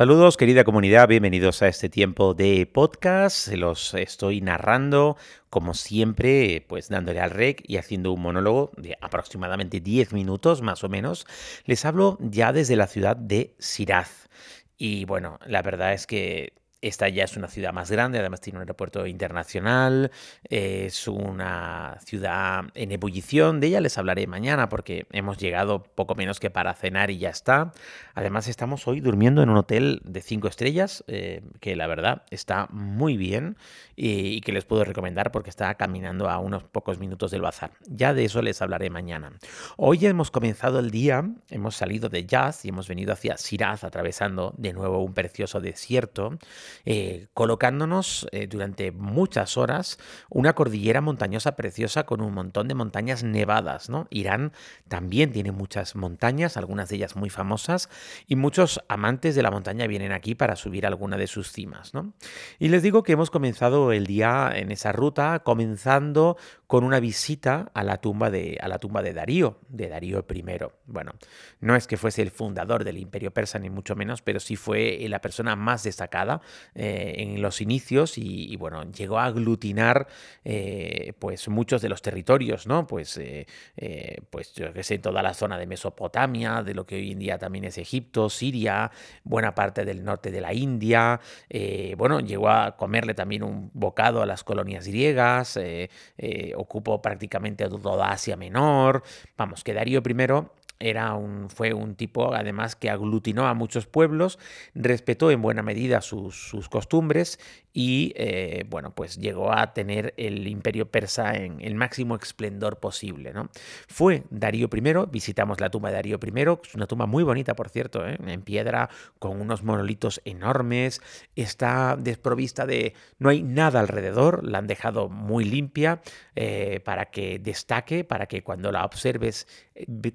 Saludos querida comunidad, bienvenidos a este tiempo de podcast. Los estoy narrando como siempre, pues dándole al rec y haciendo un monólogo de aproximadamente 10 minutos más o menos. Les hablo ya desde la ciudad de Siraz. Y bueno, la verdad es que esta ya es una ciudad más grande, además tiene un aeropuerto internacional, es una ciudad en ebullición, de ella les hablaré mañana porque hemos llegado poco menos que para cenar y ya está. Además estamos hoy durmiendo en un hotel de cinco estrellas, eh, que la verdad está muy bien y, que les puedo recomendar porque está caminando a unos pocos minutos del bazar. Ya de eso les hablaré mañana. Hoy hemos comenzado el día, hemos salido de Jazz y hemos venido hacia Siraz, atravesando de nuevo un precioso desierto. Eh, colocándonos eh, durante muchas horas una cordillera montañosa preciosa con un montón de montañas nevadas. ¿no? Irán también tiene muchas montañas, algunas de ellas muy famosas, y muchos amantes de la montaña vienen aquí para subir alguna de sus cimas. ¿no? Y les digo que hemos comenzado el día en esa ruta, comenzando con una visita a la tumba de, a la tumba de Darío, de Darío I. Bueno, no es que fuese el fundador del imperio persa, ni mucho menos, pero sí fue la persona más destacada eh, en los inicios y, bueno, llegó a aglutinar eh, pues muchos de los territorios, ¿no? Pues, eh, pues yo que sé, toda la zona de Mesopotamia, de lo que hoy en día también es Egipto, Siria, buena parte del norte de la India, bueno, llegó a comerle también un bocado a las colonias griegas, ocupó prácticamente toda Asia Menor, vamos, que Darío I era un, fue un tipo además que aglutinó a muchos pueblos, respetó en buena medida sus, sus costumbres y eh, bueno, pues llegó a tener el imperio persa en el máximo esplendor posible. ¿no? Fue Darío I, visitamos la tumba de Darío I, es una tumba muy bonita, por cierto, ¿eh? en piedra, con unos monolitos enormes, está desprovista de... no hay nada alrededor, la han dejado muy limpia eh, para que destaque, para que cuando la observes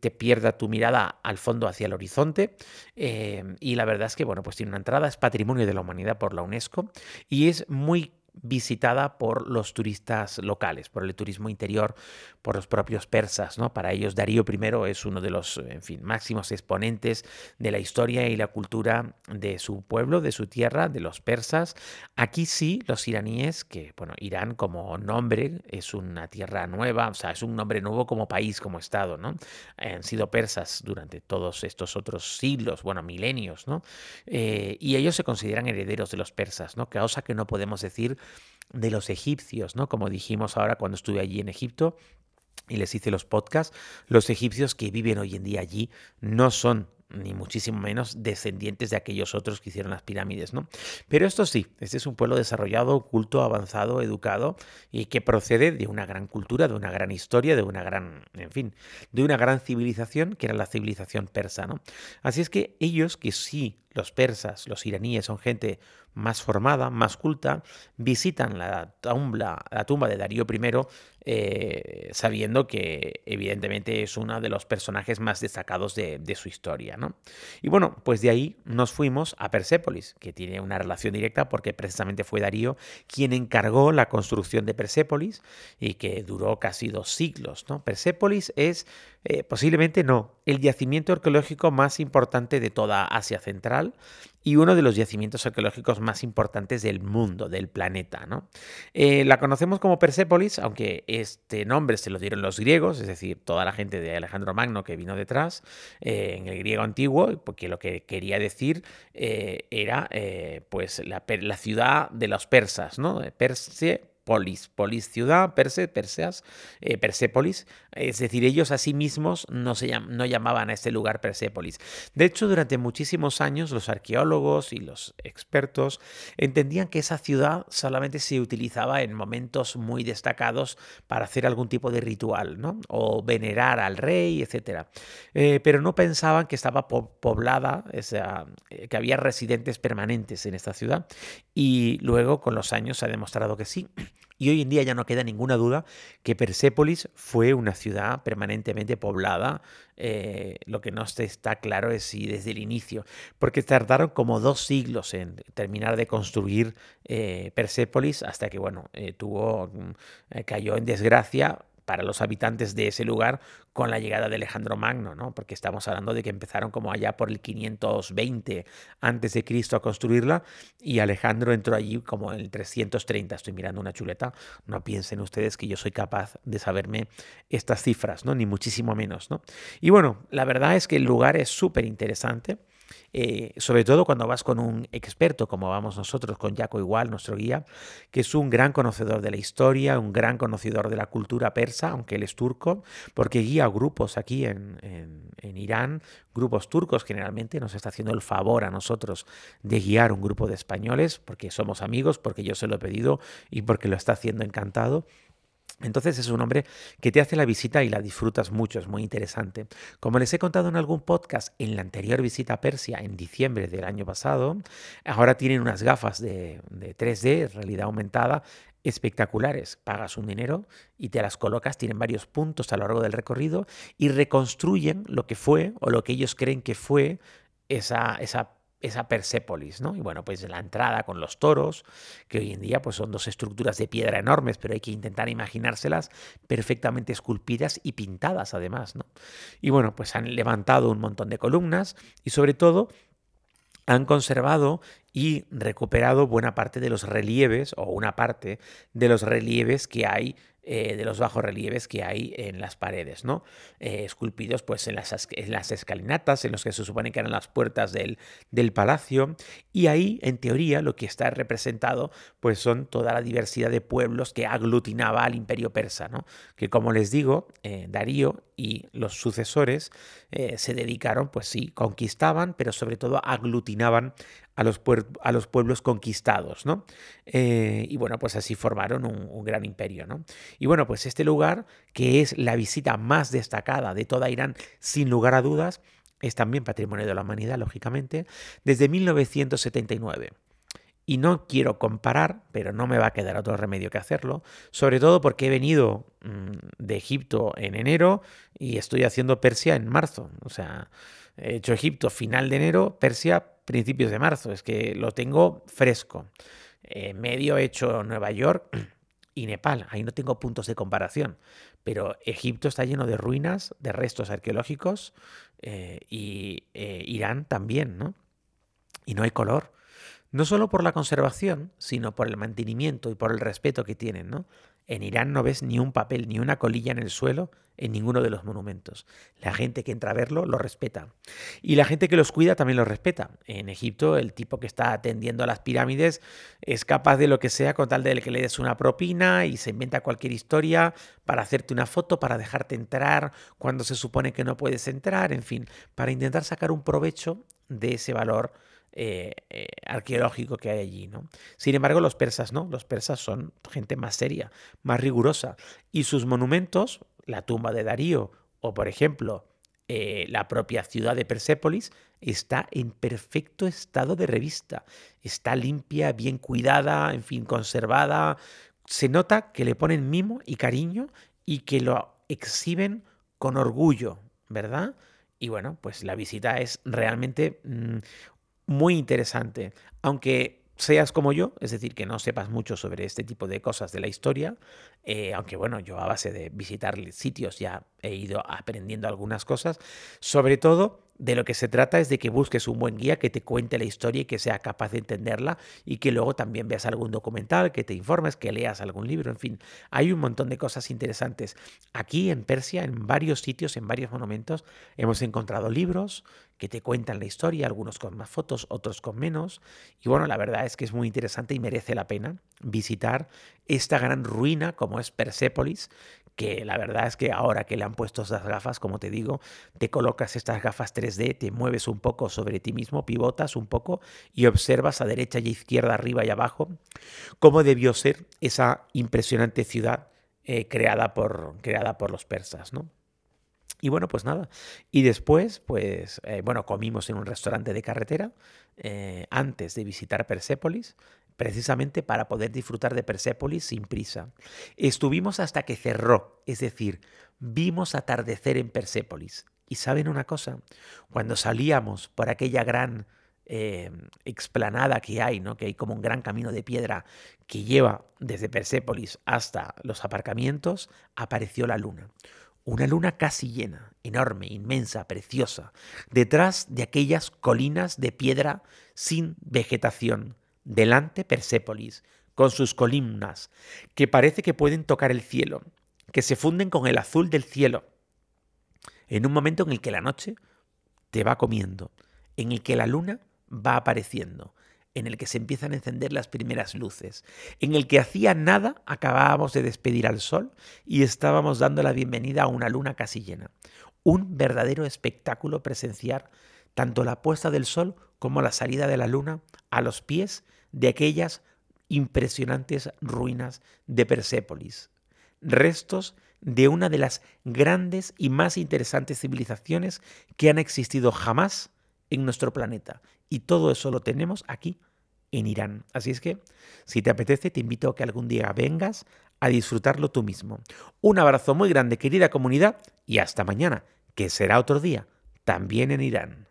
te tu mirada al fondo hacia el horizonte. y la verdad es que, bueno, pues tiene una entrada, es patrimonio de la humanidad por la UNESCO y es muy visitada por los turistas locales, por el turismo interior, por los propios persas. ¿no? Para ellos Darío I es uno de los en fin, máximos exponentes de la historia y la cultura de su pueblo, de su tierra, de los persas. Aquí sí, los iraníes, que bueno, Irán como nombre es una tierra nueva, o sea, es un nombre nuevo como país, como Estado, ¿no? Han sido persas durante todos estos otros siglos, bueno, milenios, ¿no? Eh, y ellos se consideran herederos de los persas, ¿no? Cosa que no podemos decir de los egipcios, ¿no? Como dijimos ahora cuando estuve allí en Egipto y les hice los podcasts, los egipcios que viven hoy en día allí no son ni muchísimo menos descendientes de aquellos otros que hicieron las pirámides, ¿no? Pero esto sí, este es un pueblo desarrollado, culto, avanzado, educado y que procede de una gran cultura, de una gran historia, de una gran, en fin, de una gran civilización que era la civilización persa, ¿no? Así es que ellos que sí los persas, los iraníes son gente más formada, más culta, visitan la tumba, la tumba de Darío I eh, sabiendo que evidentemente es uno de los personajes más destacados de, su historia. ¿no? Y bueno, pues de ahí nos fuimos a Persépolis, que tiene una relación directa porque precisamente fue Darío quien encargó la construcción de Persépolis y que duró casi dos siglos. Persépolis es eh, posiblemente no, el yacimiento arqueológico más importante de toda Asia Central y uno de los yacimientos arqueológicos más importantes del mundo, del planeta. ¿no? Eh, la conocemos como Persépolis, aunque este nombre se lo dieron los griegos, es decir, toda la gente de Alejandro Magno que vino detrás, eh, en el griego antiguo, porque lo que quería decir era pues la, la, ciudad de los persas, ¿no? Perse polis, polis ciudad, perse, perseas, eh, Persépolis, es decir, ellos a sí mismos no, se llamaban a este lugar Persépolis. De hecho, durante muchísimos años los arqueólogos y los expertos entendían que esa ciudad solamente se utilizaba en momentos muy destacados para hacer algún tipo de ritual, ¿no? O venerar al rey, etc. Eh, pero no pensaban que estaba poblada, eh, que había residentes permanentes en esta ciudad. Y luego, con los años, se ha demostrado que sí Y hoy en día ya no queda ninguna duda que Persépolis fue una ciudad permanentemente poblada. Eh, lo que no está claro es si desde el inicio, porque tardaron como dos siglos en terminar de construir eh, Persépolis hasta que, bueno, eh, tuvo, mm, cayó en desgracia para los habitantes de ese lugar con la llegada de Alejandro Magno, ¿no? Porque estamos hablando de que empezaron como allá por el 520 antes de Cristo a construirla y Alejandro entró allí como en el 330. Estoy mirando una chuleta. No piensen ustedes que yo soy capaz de saberme estas cifras, ¿no? Ni muchísimo menos, ¿no? Y bueno, la verdad es que el lugar es súper interesante. Eh, sobre todo cuando vas con un experto, como vamos nosotros con Jaco Igual, nuestro guía, que es un gran conocedor de la historia, un gran conocedor de la cultura persa, aunque él es turco, porque guía grupos aquí en, en Irán, grupos turcos generalmente, nos está haciendo el favor a nosotros de guiar un grupo de españoles, porque somos amigos, porque yo se lo he pedido y porque lo está haciendo encantado. Entonces es un hombre que te hace la visita y la disfrutas mucho, es muy interesante. Como les he contado en algún podcast, en la anterior visita a Persia, en diciembre del año pasado, ahora tienen unas gafas de, 3D, realidad aumentada, espectaculares. Pagas un dinero y te las colocas, tienen varios puntos a lo largo del recorrido y reconstruyen lo que fue o lo que ellos creen que fue esa, esa esa Persépolis, ¿no? Y bueno, pues la entrada con los toros, que hoy en día pues son dos estructuras de piedra enormes, pero hay que intentar imaginárselas perfectamente esculpidas y pintadas además, ¿no? Y bueno, pues han levantado un montón de columnas y sobre todo han conservado y recuperado buena parte de los relieves o una parte de los relieves que hay eh, de los bajos relieves que hay en las paredes, ¿no? Eh, esculpidos pues en las, escalinatas, en los que se supone que eran las puertas del, del, palacio, y ahí, en teoría, lo que está representado pues son toda la diversidad de pueblos que aglutinaba al imperio persa, ¿no? Que como les digo, eh, Darío y los sucesores se dedicaron, pues sí, conquistaban, pero sobre todo aglutinaban a los, a los pueblos conquistados, ¿no? Eh, y bueno, pues así formaron un, gran imperio, ¿no? Y bueno, pues este lugar, que es la visita más destacada de toda Irán, sin lugar a dudas, es también patrimonio de la humanidad, lógicamente, desde 1979. Y no quiero comparar, pero no me va a quedar otro remedio que hacerlo, sobre todo porque he venido mm, de Egipto en enero y estoy haciendo Persia en marzo. O sea, he hecho Egipto final de enero, Persia principios de marzo, es que lo tengo fresco. Eh, medio he hecho Nueva York y Nepal, ahí no tengo puntos de comparación, pero Egipto está lleno de ruinas, de restos arqueológicos eh, y eh, Irán también, ¿no? Y no hay color. No solo por la conservación, sino por el mantenimiento y por el respeto que tienen, ¿no? En Irán no ves ni un papel, ni una colilla en el suelo en ninguno de los monumentos. La gente que entra a verlo lo respeta. Y la gente que los cuida también lo respeta. En Egipto, el tipo que está atendiendo a las pirámides es capaz de lo que sea con tal de que le des una propina y se inventa cualquier historia para hacerte una foto, para dejarte entrar cuando se supone que no puedes entrar, en fin, para intentar sacar un provecho de ese valor eh, eh, arqueológico que hay allí. ¿no? Sin embargo, los persas no, los persas son gente más seria, más rigurosa. Y sus monumentos, la tumba de Darío o, por ejemplo, eh, la propia ciudad de Persépolis, está en perfecto estado de revista. Está limpia, bien cuidada, en fin, conservada. Se nota que le ponen mimo y cariño y que lo exhiben con orgullo, ¿verdad? Y bueno, pues la visita es realmente mm, muy interesante. Aunque seas como yo, es decir, que no sepas mucho sobre este tipo de cosas de la historia, eh, aunque bueno, yo a base de visitar sitios ya he ido aprendiendo algunas cosas, sobre todo de lo que se trata es de que busques un buen guía que te cuente la historia y que sea capaz de entenderla y que luego también veas algún documental, que te informes, que leas algún libro, en fin, hay un montón de cosas interesantes. Aquí en Persia, en varios sitios, en varios monumentos, hemos encontrado libros que te cuentan la historia, algunos con más fotos, otros con menos. Y bueno, la verdad es que es muy interesante y merece la pena visitar esta gran ruina como es Persépolis, que la verdad es que ahora que le han puesto esas gafas, como te digo, te colocas estas gafas 3D, te mueves un poco sobre ti mismo, pivotas un poco y observas a derecha y a izquierda, arriba y abajo, cómo debió ser esa impresionante ciudad eh, creada, por, creada por los persas, ¿no? Y bueno, pues nada. Y después, pues, eh, bueno, comimos en un restaurante de carretera eh, antes de visitar Persépolis precisamente para poder disfrutar de Persépolis sin prisa. Estuvimos hasta que cerró, es decir, vimos atardecer en Persépolis. Y saben una cosa, cuando salíamos por aquella gran eh, explanada que hay, ¿no? que hay como un gran camino de piedra que lleva desde Persépolis hasta los aparcamientos, apareció la luna. Una luna casi llena, enorme, inmensa, preciosa, detrás de aquellas colinas de piedra sin vegetación, delante Persépolis, con sus columnas, que parece que pueden tocar el cielo, que se funden con el azul del cielo, en un momento en el que la noche te va comiendo, en el que la luna va apareciendo, en el que se empiezan a encender las primeras luces, en el que hacía nada acabábamos de despedir al sol y estábamos dando la bienvenida a una luna casi llena. Un verdadero espectáculo presenciar tanto la puesta del sol como la salida de la luna a los pies de aquellas impresionantes ruinas de Persépolis, restos de una de las grandes y más interesantes civilizaciones que han existido jamás en nuestro planeta. Y todo eso lo tenemos aquí en Irán. Así es que, si te apetece, te invito a que algún día vengas a disfrutarlo tú mismo. Un abrazo muy grande, querida comunidad, y hasta mañana, que será otro día, también en Irán.